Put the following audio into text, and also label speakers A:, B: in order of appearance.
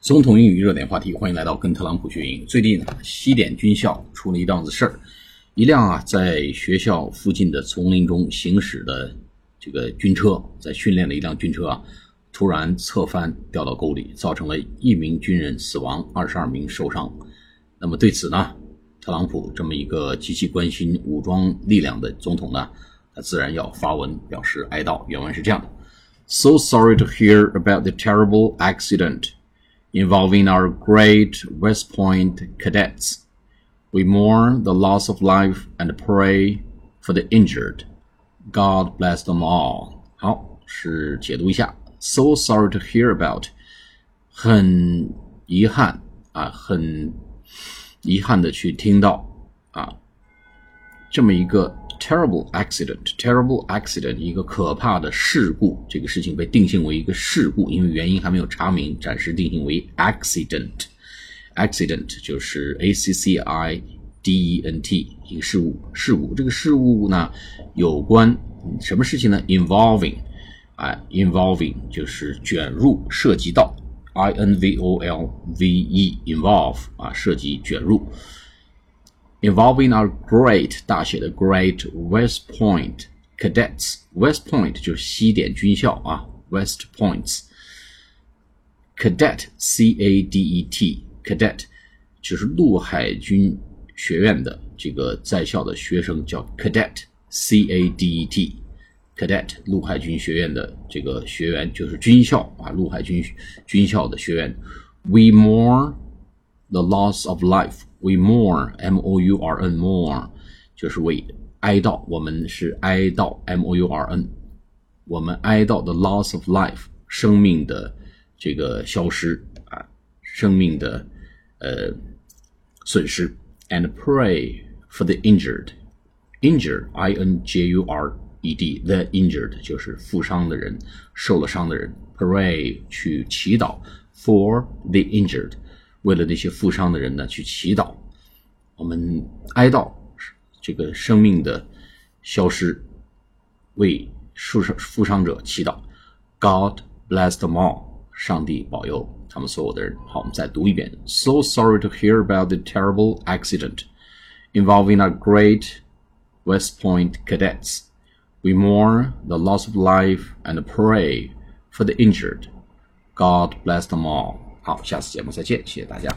A: 总统英语热点话题，欢迎来到跟特朗普学英语。最近啊，西点军校出了一档子事儿，一辆啊在学校附近的丛林中行驶的这个军车，在训练的一辆军车啊，突然侧翻掉到沟里，造成了一名军人死亡，二十二名受伤。那么对此呢，特朗普这么一个极其关心武装力量的总统呢，他自然要发文表示哀悼。原文是这样的：So sorry to hear about the terrible accident. involving our great West Point cadets. We mourn the loss of life and pray for the injured. God bless them all. 好，是解读一下。So sorry to hear about，很遗憾啊，很遗憾的去听到啊，这么一个 terrible accident, terrible accident，一个可怕的事故。这个事情被定性为一个事故，因为原因还没有查明，暂时定性为 accident。accident 就是 a c c i d e n t，一个事物，事故。这个事物呢，有关什么事情呢？involving，啊，involving 就是卷入、涉及到，i n v o l v e，involve 啊，涉及、卷入。involving our great 大写的 Great West Point Cadets。West Point 就是西点军校啊，West Points。Cadet C A D E T Cadet 就是陆海军学院的这个在校的学生叫 Cadet C A D E T Cadet 陆海军学院的这个学员就是军校啊，陆海军军校的学员。We mourn the loss of life we mourn m o u r n mourn 就是为哀悼，我们是哀悼 m o u r n，我们哀悼 the loss of life 生命的这个消失啊，生命的呃损失，and pray for the injured，injured i n j u r e d the injured 就是负伤的人，受了伤的人，pray 去祈祷 for the injured。 为了那些负伤的人呢，去祈祷，我们哀悼这个生命的消失，为受伤负伤者祈祷。God bless them all，上帝保佑他们所有的人。好，我们再读一遍。So sorry to hear about the terrible accident involving our great West Point cadets. We mourn the loss of life and pray for the injured. God bless them all. 好，下次节目再见，谢谢大家。